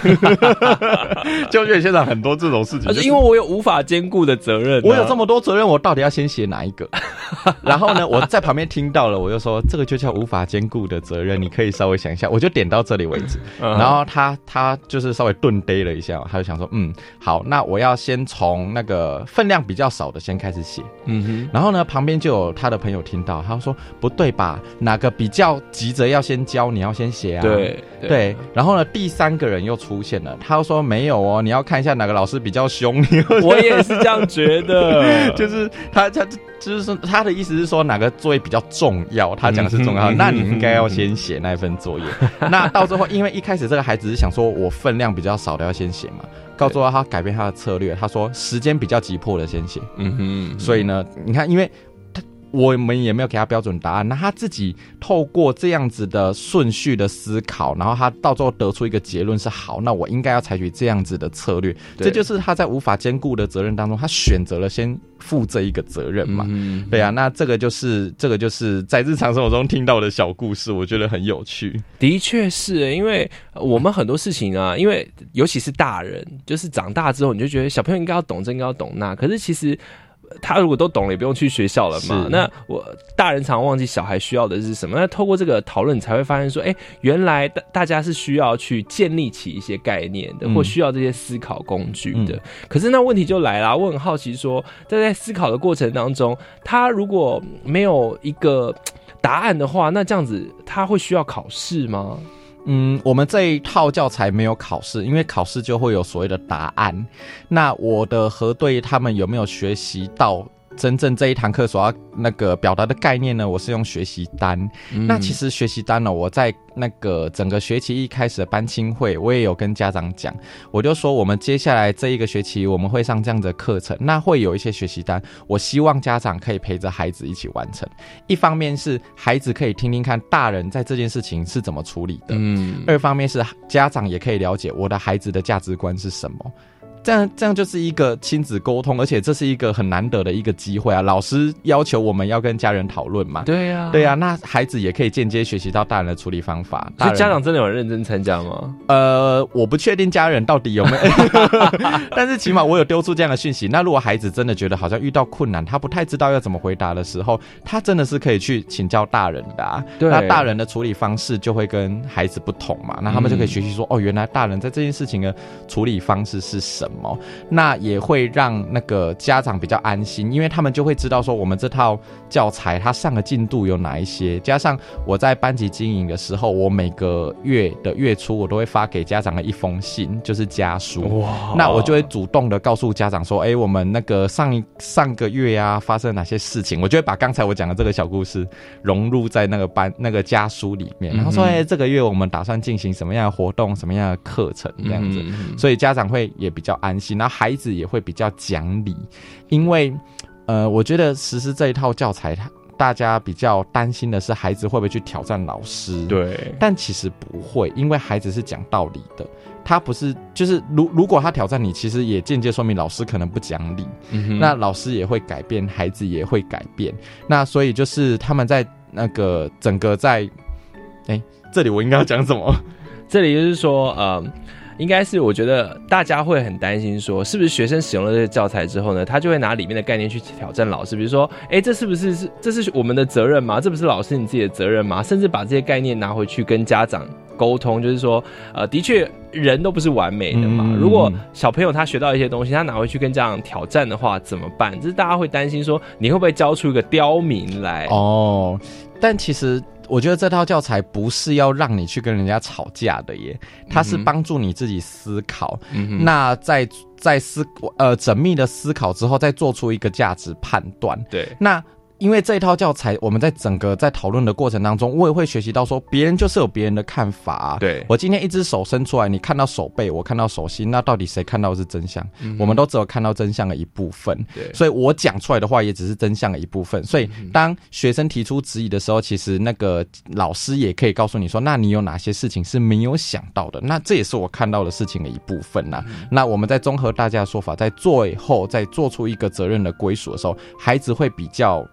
教学现在很多这种事情，而且因为我有无法兼顾的责任啊、我有这么多责任，我到底要先写哪一个？然后呢，我在旁边听到了，我就说这个就叫无法兼顾的责任，你可以稍微想一下。我就点到这里为止。嗯然后他他就是稍微顿呆了一下，他就想说，嗯，好，那我要先从那个分量比较少的先开始写。嗯哼，然后呢，旁边就有他的朋友听到，他说不对吧？哪个比较急着要先教，你要先写啊？对对对。然后呢，第三个人又出现了，他又说没有哦，你要看一下哪个老师比较凶。你 我也是这样觉得，就是他他就是说他的意思是说哪个作业比较重要，他讲的是重要，嗯那你应该要先写那份作业。那到最后，因为一开始这个孩子是想说我分量比较少的要先写嘛，到最后他改变他的策略，他说时间比较急迫的先写。嗯哼，所以呢，你看，因为他我们也没有给他标准答案，那他自己透过这样子的顺序的思考，然后他到最后得出一个结论是好，那我应该要采取这样子的策略，这就是他在无法兼顾的责任当中，他选择了先负这一个责任嘛。嗯对啊，那这个就是这个就是在日常生活中听到的小故事，我觉得很有趣。的确是，因为我们很多事情啊，因为尤其是大人，就是长大之后，你就觉得小朋友应该要懂这，应该要懂那。可是其实呃他如果都懂了，也不用去学校了嘛。那我大人常忘记小孩需要的是什么。那透过这个讨论，你才会发现说，哎、原来大大家是需要去建立起一些概念的，嗯或需要这些思考工具的。嗯可是那问题就来了，我很好奇说，在在思考的过程当中，他如果没有一个答案的话，那这样子他会需要考试吗？嗯，我们这一套教材没有考试，因为考试就会有所谓的答案。那我的核对他们有没有学习到真正这一堂课所要那个表达的概念呢，我是用学习单。嗯那其实学习单呢，我在那个整个学期一开始的班亲会，我也有跟家长讲，我就说我们接下来这一个学期我们会上这样的课程，那会有一些学习单，我希望家长可以陪着孩子一起完成。一方面是孩子可以听听看大人在这件事情是怎么处理的，嗯，二方面是家长也可以了解我的孩子的价值观是什么。这样这样就是一个亲子沟通，而且这是一个很难得的一个机会啊！老师要求我们要跟家人讨论嘛，对呀、对呀、那孩子也可以间接学习到大人的处理方法。所以家长真的有认真参加吗？呃，我不确定家人到底有没有，但是起码我有丢出这样的讯息。那如果孩子真的觉得好像遇到困难，他不太知道要怎么回答的时候，他真的是可以去请教大人的、啊。对那大人的处理方式就会跟孩子不同嘛，那他们就可以学习说，哦，原来大人在这件事情的处理方式是什么。那也会让那个家长比较安心，因为他们就会知道说我们这套教材它上的进度有哪一些。加上我在班级经营的时候，我每个月的月初我都会发给家长的一封信，就是家书。哇那我就会主动的告诉家长说，哎、我们那个上一上个月呀、发生了哪些事情，我就会把刚才我讲的这个小故事融入在那个班那个家书里面，然后说，哎、这个月我们打算进行什么样的活动，什么样的课程这样子。嗯嗯嗯所以家长会也比较安心，然后孩子也会比较讲理，因为呃，我觉得实施这一套教材，他大家比较担心的是孩子会不会去挑战老师，对，但其实不会，因为孩子是讲道理的。他不是，就是如如果他挑战你，其实也间接说明老师可能不讲理，嗯那老师也会改变，孩子也会改变。那所以就是他们在那个整个在，哎、这里我应该要讲什么？这里就是说，呃，应该是我觉得大家会很担心说，是不是学生使用了这些教材之后呢，他就会拿里面的概念去挑战老师，比如说，哎，这是不是是这是我们的责任吗？这不是老师你自己的责任吗？甚至把这些概念拿回去跟家长沟通，就是说，呃，的确人都不是完美的嘛。嗯如果小朋友他学到一些东西，他拿回去跟家长挑战的话，怎么办？就是大家会担心说，你会不会教出一个刁民来？哦，但其实我觉得这套教材不是要让你去跟人家吵架的耶，它是帮助你自己思考。嗯那在在思呃缜密的思考之后，再做出一个价值判断。对，那。因为这一套教材，我们在整个在讨论的过程当中，我也会学习到说，别人就是有别人的看法、啊。对我今天一只手伸出来，你看到手背，我看到手心，那到底谁看到的是真相？嗯我们都只有看到真相的一部分。对所以我讲出来的话也只是真相的一部分。所以当学生提出质疑的时候，其实那个老师也可以告诉你说，那你有哪些事情是没有想到的？那这也是我看到的事情的一部分呐、那我们在综合大家的说法，在最后再做出一个责任的归属的时候，孩子会比较。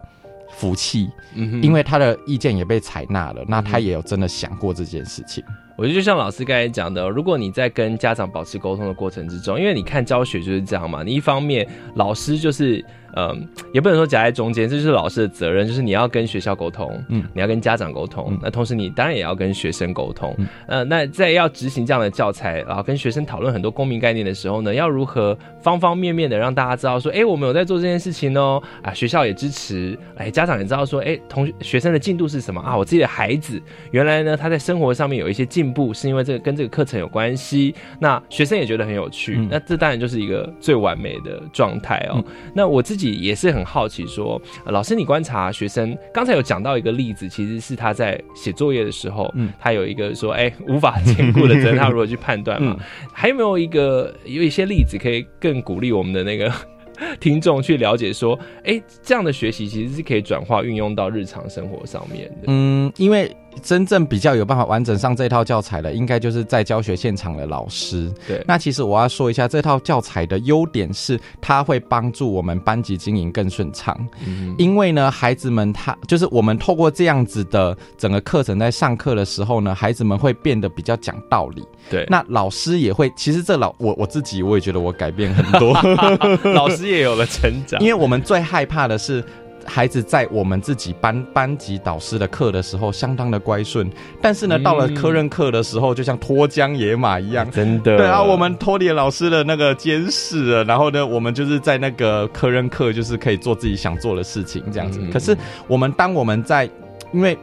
服气，嗯因为他的意见也被采纳了，那他也有真的想过这件事情。我觉得就像老师刚才讲的，如果你在跟家长保持沟通的过程之中，因为你看教学就是这样嘛，你一方面老师就是，嗯，也不能说夹在中间，这就是老师的责任，就是你要跟学校沟通，嗯你要跟家长沟通，那同时你当然也要跟学生沟通，嗯呃，那在要执行这样的教材，然后跟学生讨论很多公民概念的时候呢，要如何方方面面的让大家知道说，哎，我们有在做这件事情哦，啊，学校也支持，哎，家长也知道说，哎，同学学生的进度是什么啊？我自己的孩子原来呢，他在生活上面有一些进步，是因为这个跟这个课程有关系。那学生也觉得很有趣，嗯那这当然就是一个最完美的状态哦。那我自己也是很好奇说，呃老师你观察学生，刚才有讲到一个例子，其实是他在写作业的时候，嗯他有一个说，哎，无法兼顾的责任，他如何去判断嘛？嗯还有没有一个有一些例子可以更鼓励我们的那个 听众去了解说，哎，这样的学习其实是可以转化运用到日常生活上面的。嗯，因为真正比较有办法完整上这套教材的，应该就是在教学现场的老师。对那其实我要说一下，这套教材的优点是，它会帮助我们班级经营更顺畅。嗯因为呢，孩子们他就是我们透过这样子的整个课程，在上课的时候呢，孩子们会变得比较讲道理。对那老师也会，其实这老我我自己我也觉得我改变很多，老师也有了成长，因为我们最害怕的是。孩子在我们自己班班级导师的课的时候，相当的乖顺，但是呢，嗯到了科任课的时候，就像脱缰野马一样，真的。对啊，我们脱离老师的那个监视了，然后呢，我们就是在那个科任课，就是可以做自己想做的事情，这样子。嗯可是我们当我们在，因为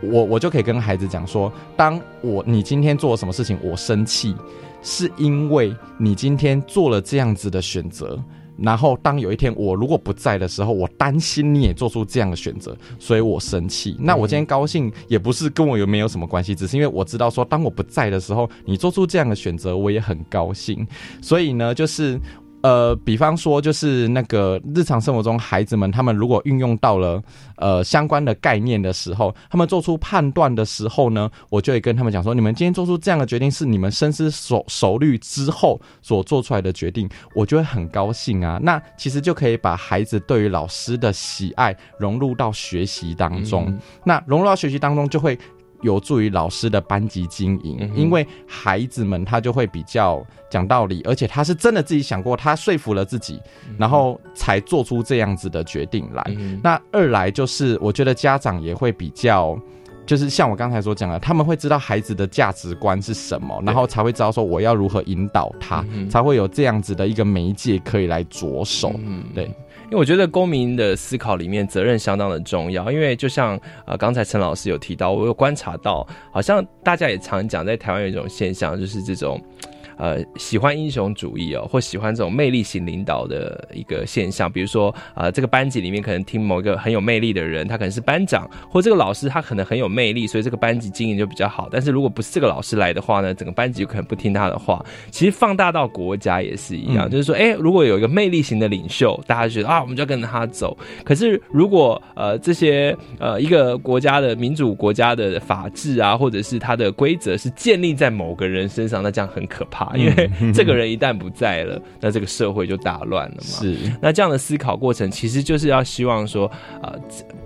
我我就可以跟孩子讲说，当我你今天做了什么事情，我生气，是因为你今天做了这样子的选择。然后当有一天我如果不在的时候，我担心你也做出这样的选择，所以我生气。那我今天高兴也不是跟我有没有什么关系，只是因为我知道说，当我不在的时候，你做出这样的选择，我也很高兴。所以呢，就是。呃，比方说，就是那个日常生活中，孩子们他们如果运用到了呃相关的概念的时候，他们做出判断的时候呢，我就会跟他们讲说，你们今天做出这样的决定是你们深思熟熟虑之后所做出来的决定，我就会很高兴啊。那其实就可以把孩子对于老师的喜爱融入到学习当中，那融入到学习当中就会。有助于老师的班级经营，因为孩子们他就会比较讲道理，而且他是真的自己想过，他说服了自己，然后才做出这样子的决定来。那二来就是，我觉得家长也会比较，就是像我刚才所讲的，他们会知道孩子的价值观是什么，然后才会知道说我要如何引导他，才会有这样子的一个媒介可以来着手。嗯对。我觉得公民的思考里面责任相当的重要，因为就像呃刚才陈老师有提到，我有观察到，好像大家也常讲，在台湾有一种现象，就是这种。呃，喜欢英雄主义哦，或喜欢这种魅力型领导的一个现象，比如说，呃，这个班级里面可能听某一个很有魅力的人，他可能是班长，或这个老师他可能很有魅力，所以这个班级经营就比较好。但是如果不是这个老师来的话呢，整个班级就可能不听他的话。其实放大到国家也是一样，就是说，哎，如果有一个魅力型的领袖，大家觉得啊，我们就要跟着他走。可是如果呃这些呃一个国家的民主国家的法治啊，或者是它的规则是建立在某个人身上，那这样很可怕。因为这个人一旦不在了，那这个社会就大乱了嘛。是，那这样的思考过程，其实就是要希望说，呃，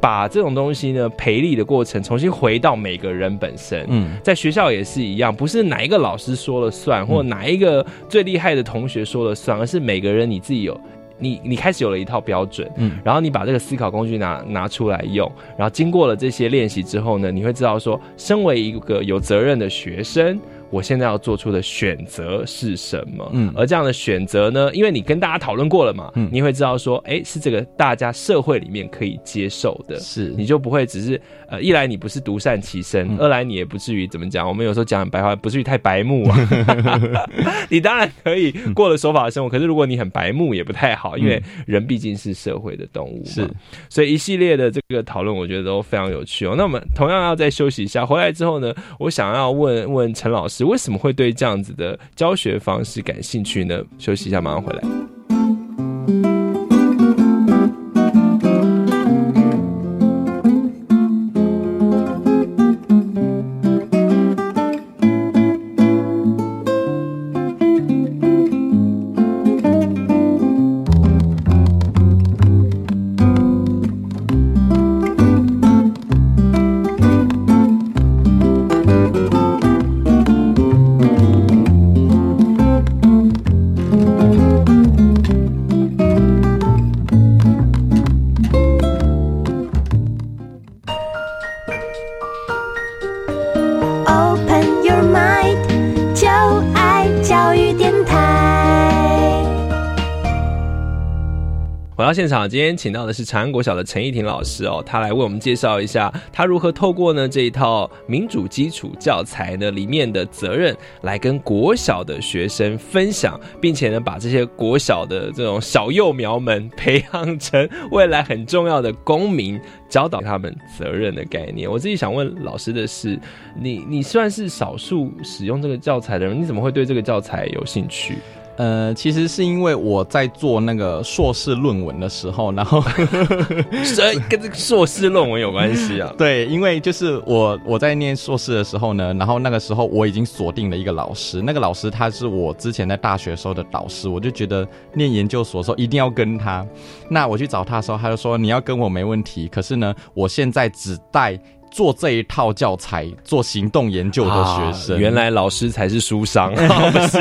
把这种东西呢，培力的过程重新回到每个人本身。嗯，在学校也是一样，不是哪一个老师说了算，或哪一个最厉害的同学说了算，而是每个人你自己有，你你开始有了一套标准。嗯，然后你把这个思考工具拿拿出来用，然后经过了这些练习之后呢，你会知道说，身为一个有责任的学生。我现在要做出的选择是什么？嗯，而这样的选择呢，因为你跟大家讨论过了嘛，嗯，你会知道说，哎，是这个大家社会里面可以接受的，是，你就不会只是呃，一来你不是独善其身，二来你也不至于怎么讲，我们有时候讲白话，不至于太白目啊。你当然可以过了守法的生活，可是如果你很白目也不太好，因为人毕竟是社会的动物，是，所以一系列的这个讨论，我觉得都非常有趣哦。那我们同样要再休息一下，回来之后呢，我想要问问陈老为什么会对这样子的教学方式感兴趣呢？休息一下，马上回来。场，今天请到的是长安国小的陈义婷老师哦，他来为我们介绍一下他如何透过呢这一套民主基础教材呢里面的责任，来跟国小的学生分享，并且呢把这些国小的这种小幼苗们培养成未来很重要的公民，教导他们责任的概念。我自己想问老师的是，你你算是少数使用这个教材的人，你怎么会对这个教材有兴趣？呃，其实是因为我在做那个硕士论文的时候，然后 所以跟这个硕士论文有关系啊。对，因为就是我我在念硕士的时候呢，然后那个时候我已经锁定了一个老师，那个老师他是我之前在大学时候的导师，我就觉得念研究所的时候一定要跟他。那我去找他的时候，他就说你要跟我没问题，可是呢，我现在只带。做这一套教材做行动研究的学生，原来老师才是书商，不是？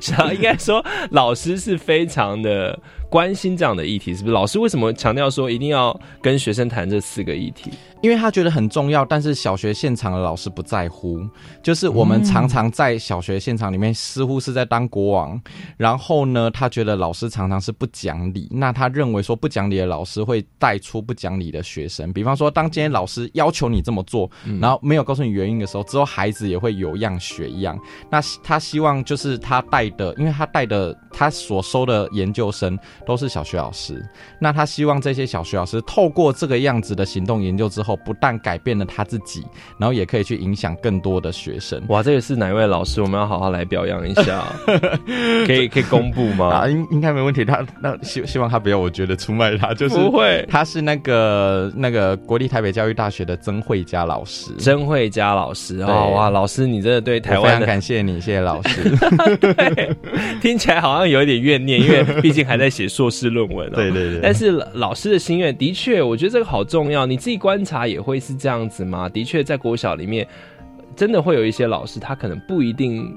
是啊，应该说老师是非常的关心这样的议题，是不是？老师为什么强调说一定要跟学生谈这四个议题？因为他觉得很重要，但是小学现场的老师不在乎。就是我们常常在小学现场里面，似乎是在当国王。然后呢，他觉得老师常常是不讲理。那他认为说不讲理的老师会带出不讲理的学生。比方说，当今天老师要求你这么做，然后没有告诉你原因的时候，之后孩子也会有样学样。那他希望就是他带的，因为他带的他所收的研究生都是小学老师。那他希望这些小学老师透过这个样子的行动研究之后。不但改变了他自己，然后也可以去影响更多的学生。哇，这个是哪一位老师？我们要好好来表扬一下，可以可以公布吗？啊，应应该没问题。他那希希望他不要，我觉得出卖他，就是不会。他是那个那个国立台北教育大学的曾慧佳老师，曾慧佳老师哦，哇，老师你真的对台湾非常感谢你，谢谢老师。对，听起来好像有一点怨念，因为 毕竟还在写硕士论文。对对对。但是老师的心愿的确，我觉得这个好重要。你自己观察。也会是这样子吗？的确，在国小里面，真的会有一些老师，他可能不一定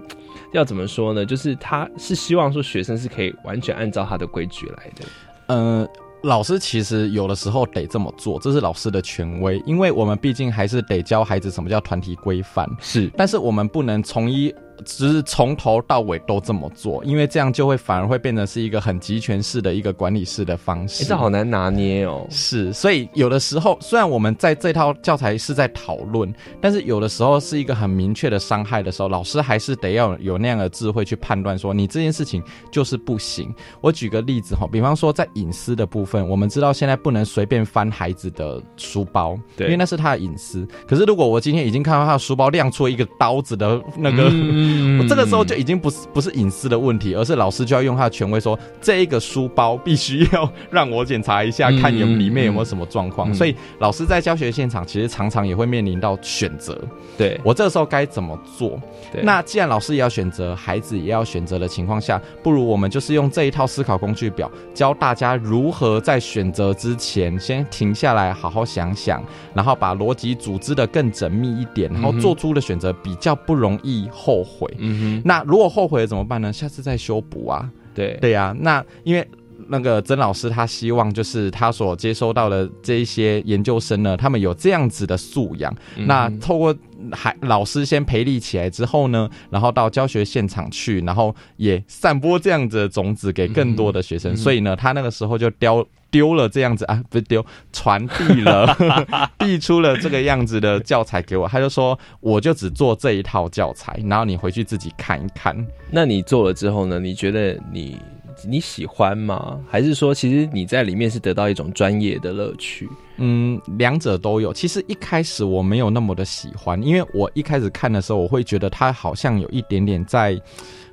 要怎么说呢？就是他是希望说学生是可以完全按照他的规矩来的。嗯，老师其实有的时候得这么做，这是老师的权威，因为我们毕竟还是得教孩子什么叫团体规范。是，但是我们不能从一。只是从头到尾都这么做，因为这样就会反而会变成是一个很集权式的一个管理式的方式。这好难拿捏哦。是，所以有的时候虽然我们在这套教材是在讨论，但是有的时候是一个很明确的伤害的时候，老师还是得要有那样的智慧去判断，说你这件事情就是不行。我举个例子哈，比方说在隐私的部分，我们知道现在不能随便翻孩子的书包，对，因为那是他的隐私。可是如果我今天已经看到他的书包亮出一个刀子的那个。嗯，这个时候就已经不是不是隐私的问题，而是老师就要用他的权威说，这一个书包必须要让我检查一下，看有里面有没有什么状况。所以老师在教学现场其实常常也会面临到选择，对我这个时候该怎么做？那既然老师也要选择，孩子也要选择的情况下，不如我们就是用这一套思考工具表，教大家如何在选择之前先停下来，好好想想，然后把逻辑组织的更缜密一点，然后做出的选择比较不容易后悔。嗯哼，那如果后悔了怎么办呢？下次再修补啊。对对呀，那因为那个曾老师他希望就是他所接收到的这一些研究生呢，他们有这样子的素养。那透过还老师先培力起来之后呢，然后到教学现场去，然后也散播这样子的种子给更多的学生。所以呢，他那个时候就雕。丢了这样子啊，不是丢，传递了，递出了这个样子的教材给我。他就说，我就只做这一套教材，然后你回去自己看一看。那你做了之后呢？你觉得你你喜欢吗？还是说，其实你在里面是得到一种专业的乐趣？嗯，两者都有。其实一开始我没有那么的喜欢，因为我一开始看的时候，我会觉得他好像有一点点在。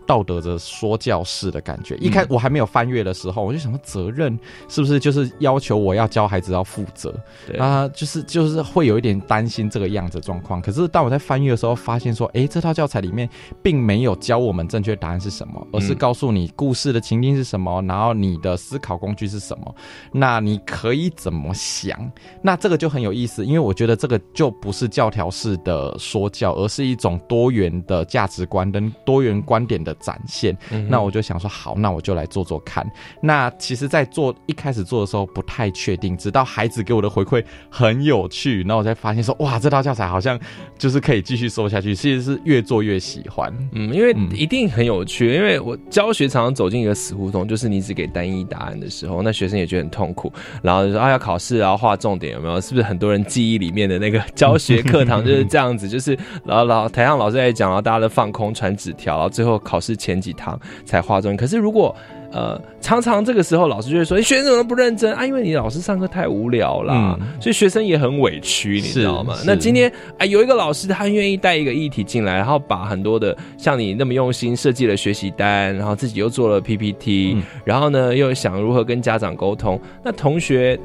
道德的说教式的感觉，一开我还没有翻阅的时候，我就想说责任是不是就是要求我要教孩子要负责？啊，就是就是会有一点担心这个样子状况。可是当我在翻阅的时候，发现说，哎，这套教材里面并没有教我们正确答案是什么，而是告诉你故事的情境是什么，然后你的思考工具是什么，那你可以怎么想？那这个就很有意思，因为我觉得这个就不是教条式的说教，而是一种多元的价值观跟多元观点的。展现，那我就想说好，那我就来做做看。那其实，在做一开始做的时候不太确定，直到孩子给我的回馈很有趣，然后我才发现说，哇，这套教材好像就是可以继续说下去。其实是越做越喜欢，嗯，因为一定很有趣。因为我教学常常走进一个死胡同，就是你只给单一答案的时候，那学生也觉得很痛苦。然后就说啊，要考试，然后画重点，有没有？是不是很多人记忆里面的那个教学课堂就是这样子？就是然后老台上老师在讲，然后大家都放空传纸条，然后最后考。是前几堂才化妆，可是如果呃常常这个时候老师就会说，哎学生怎么不认真啊？因为你老师上课太无聊了，所以学生也很委屈，你知道吗？那今天啊有一个老师他愿意带一个议题进来，然后把很多的像你那么用心设计了学习单，然后自己又做了 PPT，然后呢又想如何跟家长沟通，那同学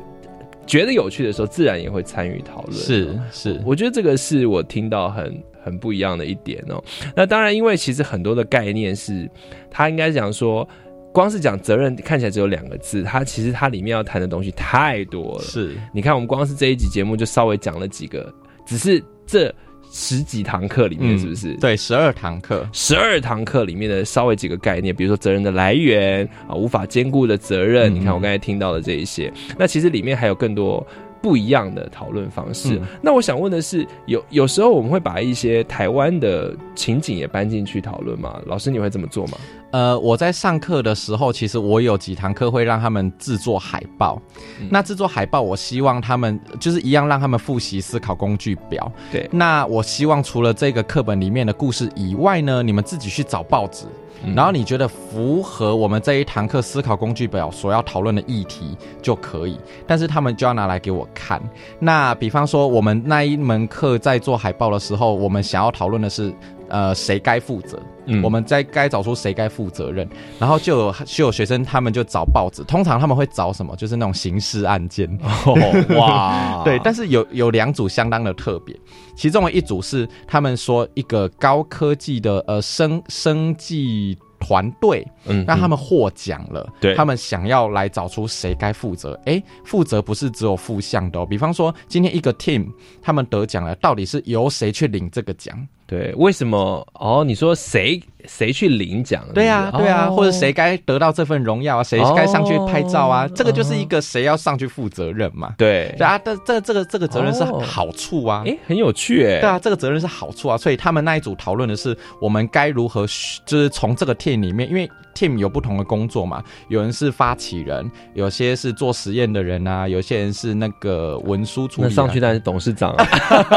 觉得有趣的时候，自然也会参与讨论。是是，我觉得这个是我听到很。很不一样的一点哦，那当然，因为其实很多的概念是，他应该讲说，光是讲责任看起来只有两个字，它其实它里面要谈的东西太多了。是，你看我们光是这一集节目就稍微讲了几个，只是这十几堂课里面是不是？对，十二堂课，十二堂课里面的稍微几个概念，比如说责任的来源啊，无法兼顾的责任，你看我刚才听到的这一些，那其实里面还有更多。不一样的讨论方式。嗯那我想问的是，有有时候我们会把一些台湾的情景也搬进去讨论吗？老师，你会这么做吗？呃，我在上课的时候，其实我有几堂课会让他们制作海报。嗯那制作海报，我希望他们就是一样让他们复习思考工具表。对，那我希望除了这个课本里面的故事以外呢，你们自己去找报纸。然后你觉得符合我们这一堂课思考工具表所要讨论的议题就可以，但是他们就要拿来给我看。那比方说，我们那一门课在做海报的时候，我们想要讨论的是，呃，谁该负责？嗯我们在该找出谁该负责任，然后就有就有学生他们就找报纸，通常他们会找什么？就是那种刑事案件。哇 对，但是有有两组相当的特别，其中的一组是他们说一个高科技的呃生生技团队，嗯让他们获奖了，对他们想要来找出谁该负责。诶，负责不是只有负向的哦，比方说今天一个 team 他们得奖了，到底是由谁去领这个奖？对，为什么？哦，你说谁谁去领奖？对呀、是不是对啊，哦或者谁该得到这份荣耀啊？谁该上去拍照啊？哦这个就是一个谁要上去负责任嘛？对对啊，这这这个这个责任是哦好处啊。诶，很有趣诶。对啊，这个责任是好处啊，所以他们那一组讨论的是我们该如何，就是从这个 team 里面，因为 team 有不同的工作嘛，有人是发起人，有些是做实验的人啊，有些人是那个文书处理、啊。那上去当然是董事长啊，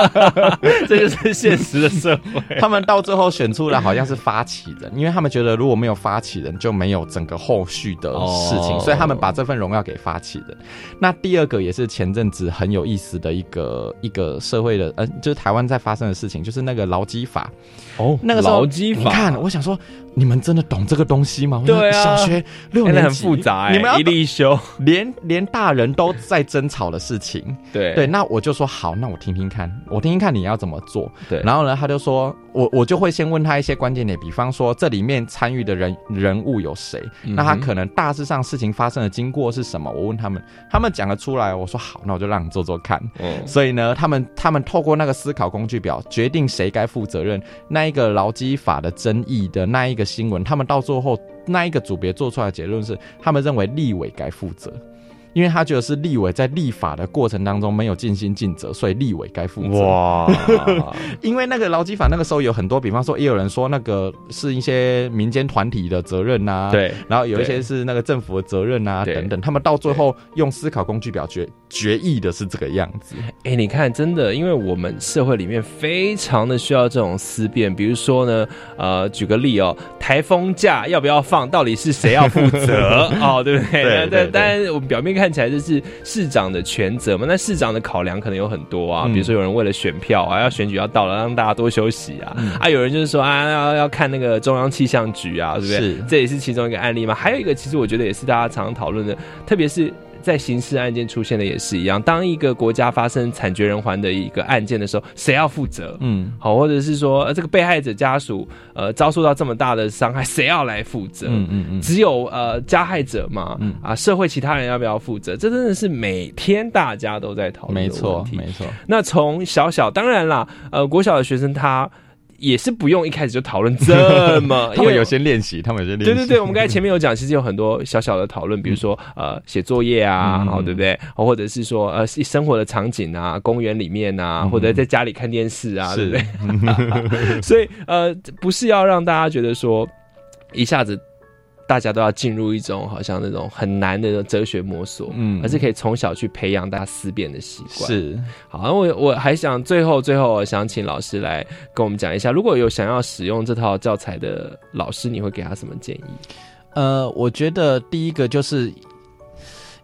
这就是现实的社会。他们到最后选出来好像是发起人，因为他们觉得如果没有发起人，就没有整个后续的事情，哦所以他们把这份荣耀给发起人。那第二个也是前阵子很有意思的一个一个社会的，呃，就是台湾在发生的事情，就是那个劳基法。哦那个时候劳基法你看，我想说，你们真的懂这个东西吗？我对啊。小学六年级。复杂欸你们要一例一修，连连大人都在争吵的事情。对。对，那我就说好，那我听听看，我听听看你要怎么做。对。然后呢，他就说我我就会先问他一些关键点，比方说这里面参与的人人物有谁，嗯那他可能大致上事情发生的经过是什么，我问他们，他们讲得出来，我说好，那我就让你做做看。嗯所以呢，他们他们透过那个思考工具表决定谁该负责任，那一个劳基法的争议的那一个新闻，他们到最后那一个组别做出来的结论是，他们认为立委该负责。因为他觉得是立委在立法的过程当中没有尽心尽责，所以立委该负责。哇 因为那个劳基法那个时候有很多，比方说也有人说那个是一些民间团体的责任呐、对然后有一些是那个政府的责任啊等等，他们到最后用思考工具表决决议的是这个样子。哎、你看，真的，因为我们社会里面非常的需要这种思辨。比如说呢，呃，举个例哦，台风假要不要放，到底是谁要负责？哦，对不对？那对对对当然，我们表面看起来这是市长的权责嘛，那市长的考量可能有很多啊，嗯比如说有人为了选票啊，要选举要到了，让大家多休息啊，啊，有人就是说啊，要要看那个中央气象局啊，对不对？是这也是其中一个案例嘛。还有一个，其实我觉得也是大家常常讨论的，特别是。在刑事案件出现的也是一样，当一个国家发生惨绝人寰的一个案件的时候，谁要负责？嗯，好，或者是说、呃、这个被害者家属呃遭受到这么大的伤害，谁要来负责？嗯嗯嗯只有呃加害者嘛，嗯啊，社会其他人要不要负责？这真的是每天大家都在讨论的没错没错。那从小小，当然啦，呃，国小的学生他也是不用一开始就讨论这么，因为有些练习，他们有些练习。对对对，我们刚才前面有讲，其实有很多小小的讨论，比如说呃写作业啊，嗯好、对不对？或者是说呃生活的场景啊，公园里面啊，或者在家里看电视啊，对不是对？所以呃不是要让大家觉得说一下子。大家都要进入一种好像那种很难的哲学摸索，嗯而是可以从小去培养大家思辨的习惯。是好，那我我还想最后最后，我想请老师来跟我们讲一下，如果有想要使用这套教材的老师，你会给他什么建议？呃，我觉得第一个就是。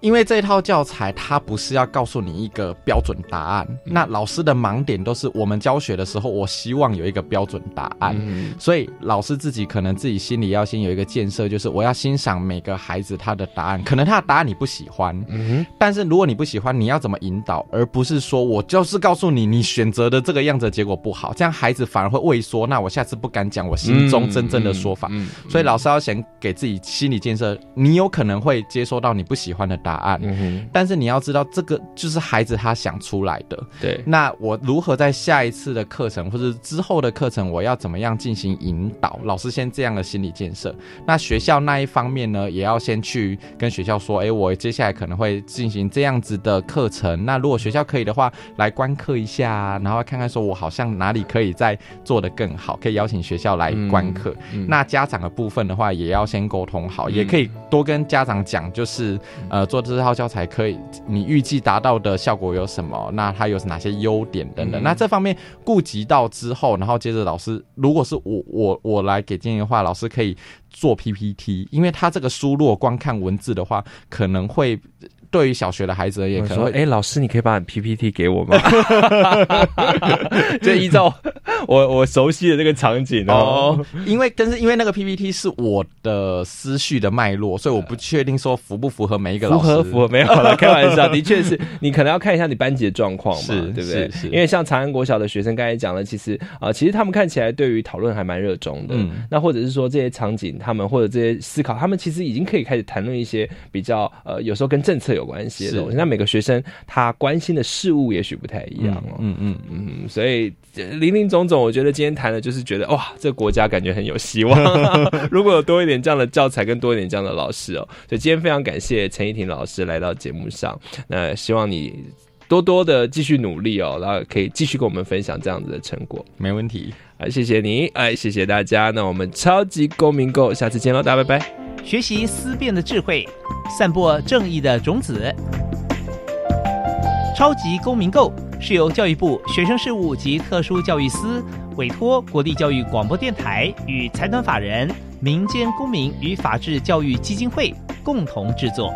因为这套教材它不是要告诉你一个标准答案，那老师的盲点都是我们教学的时候，我希望有一个标准答案，嗯。所以老师自己可能自己心里要先有一个建设，就是我要欣赏每个孩子他的答案，可能他的答案你不喜欢，嗯但是如果你不喜欢，你要怎么引导，而不是说我就是告诉你，你选择的这个样子结果不好，这样孩子反而会畏缩，那我下次不敢讲我心中真正的说法。嗯。所以老师要先给自己心理建设，你有可能会接收到你不喜欢的答案。嗯但是你要知道，这个就是孩子他想出来的。对，那我如何在下一次的课程或者之后的课程，我要怎么样进行引导？老师先这样的心理建设。那学校那一方面呢，也要先去跟学校说，哎，我接下来可能会进行这样子的课程。那如果学校可以的话，来观课一下，然后看看说我好像哪里可以再做得更好，可以邀请学校来观课。嗯那家长的部分的话，也要先沟通好，嗯也可以多跟家长讲，就是呃，做这套教材可以，你预计达到的效果有什么？那它有哪些优点等等。嗯那这方面顾及到之后，然后接着老师，如果是我我我来给建议的话，老师可以做 PPT，因为他这个输入光看文字的话，可能会。对于小学的孩子而言，可能会哎，老师，你可以把你 PPT 给我吗？就依照我我熟悉的这个场景哦，因为但是因为那个 PPT 是我的思绪的脉络，所以我不确定说符不符合每一个符老师。合符合没有了，开玩笑，的确是你可能要看一下你班级的状况嘛，是对不对是？是因为像长安国小的学生刚才讲了，其实啊、呃其实他们看起来对于讨论还蛮热衷的。嗯那或者是说这些场景，他们或者这些思考，他们其实已经可以开始谈论一些比较呃，有时候跟政策有关系的是东西。那每个学生他关心的事物也许不太一样哦。嗯嗯嗯，所以呃林林总总，我觉得今天谈的就是觉得哇，这个国家感觉很有希望。如果有多一点这样的教材，跟多一点这样的老师哦，所以今天非常感谢陈怡婷老师来到节目上。那希望你多多的继续努力哦，然后可以继续跟我们分享这样子的成果。没问题，啊，谢谢你，哎，谢谢大家。那我们超级公民购，下次见喽，大家拜拜。学习思辨的智慧，散播正义的种子。超级公民购是由教育部学生事务及特殊教育司委托国立教育广播电台与财团法人民间公民与法治教育基金会共同制作。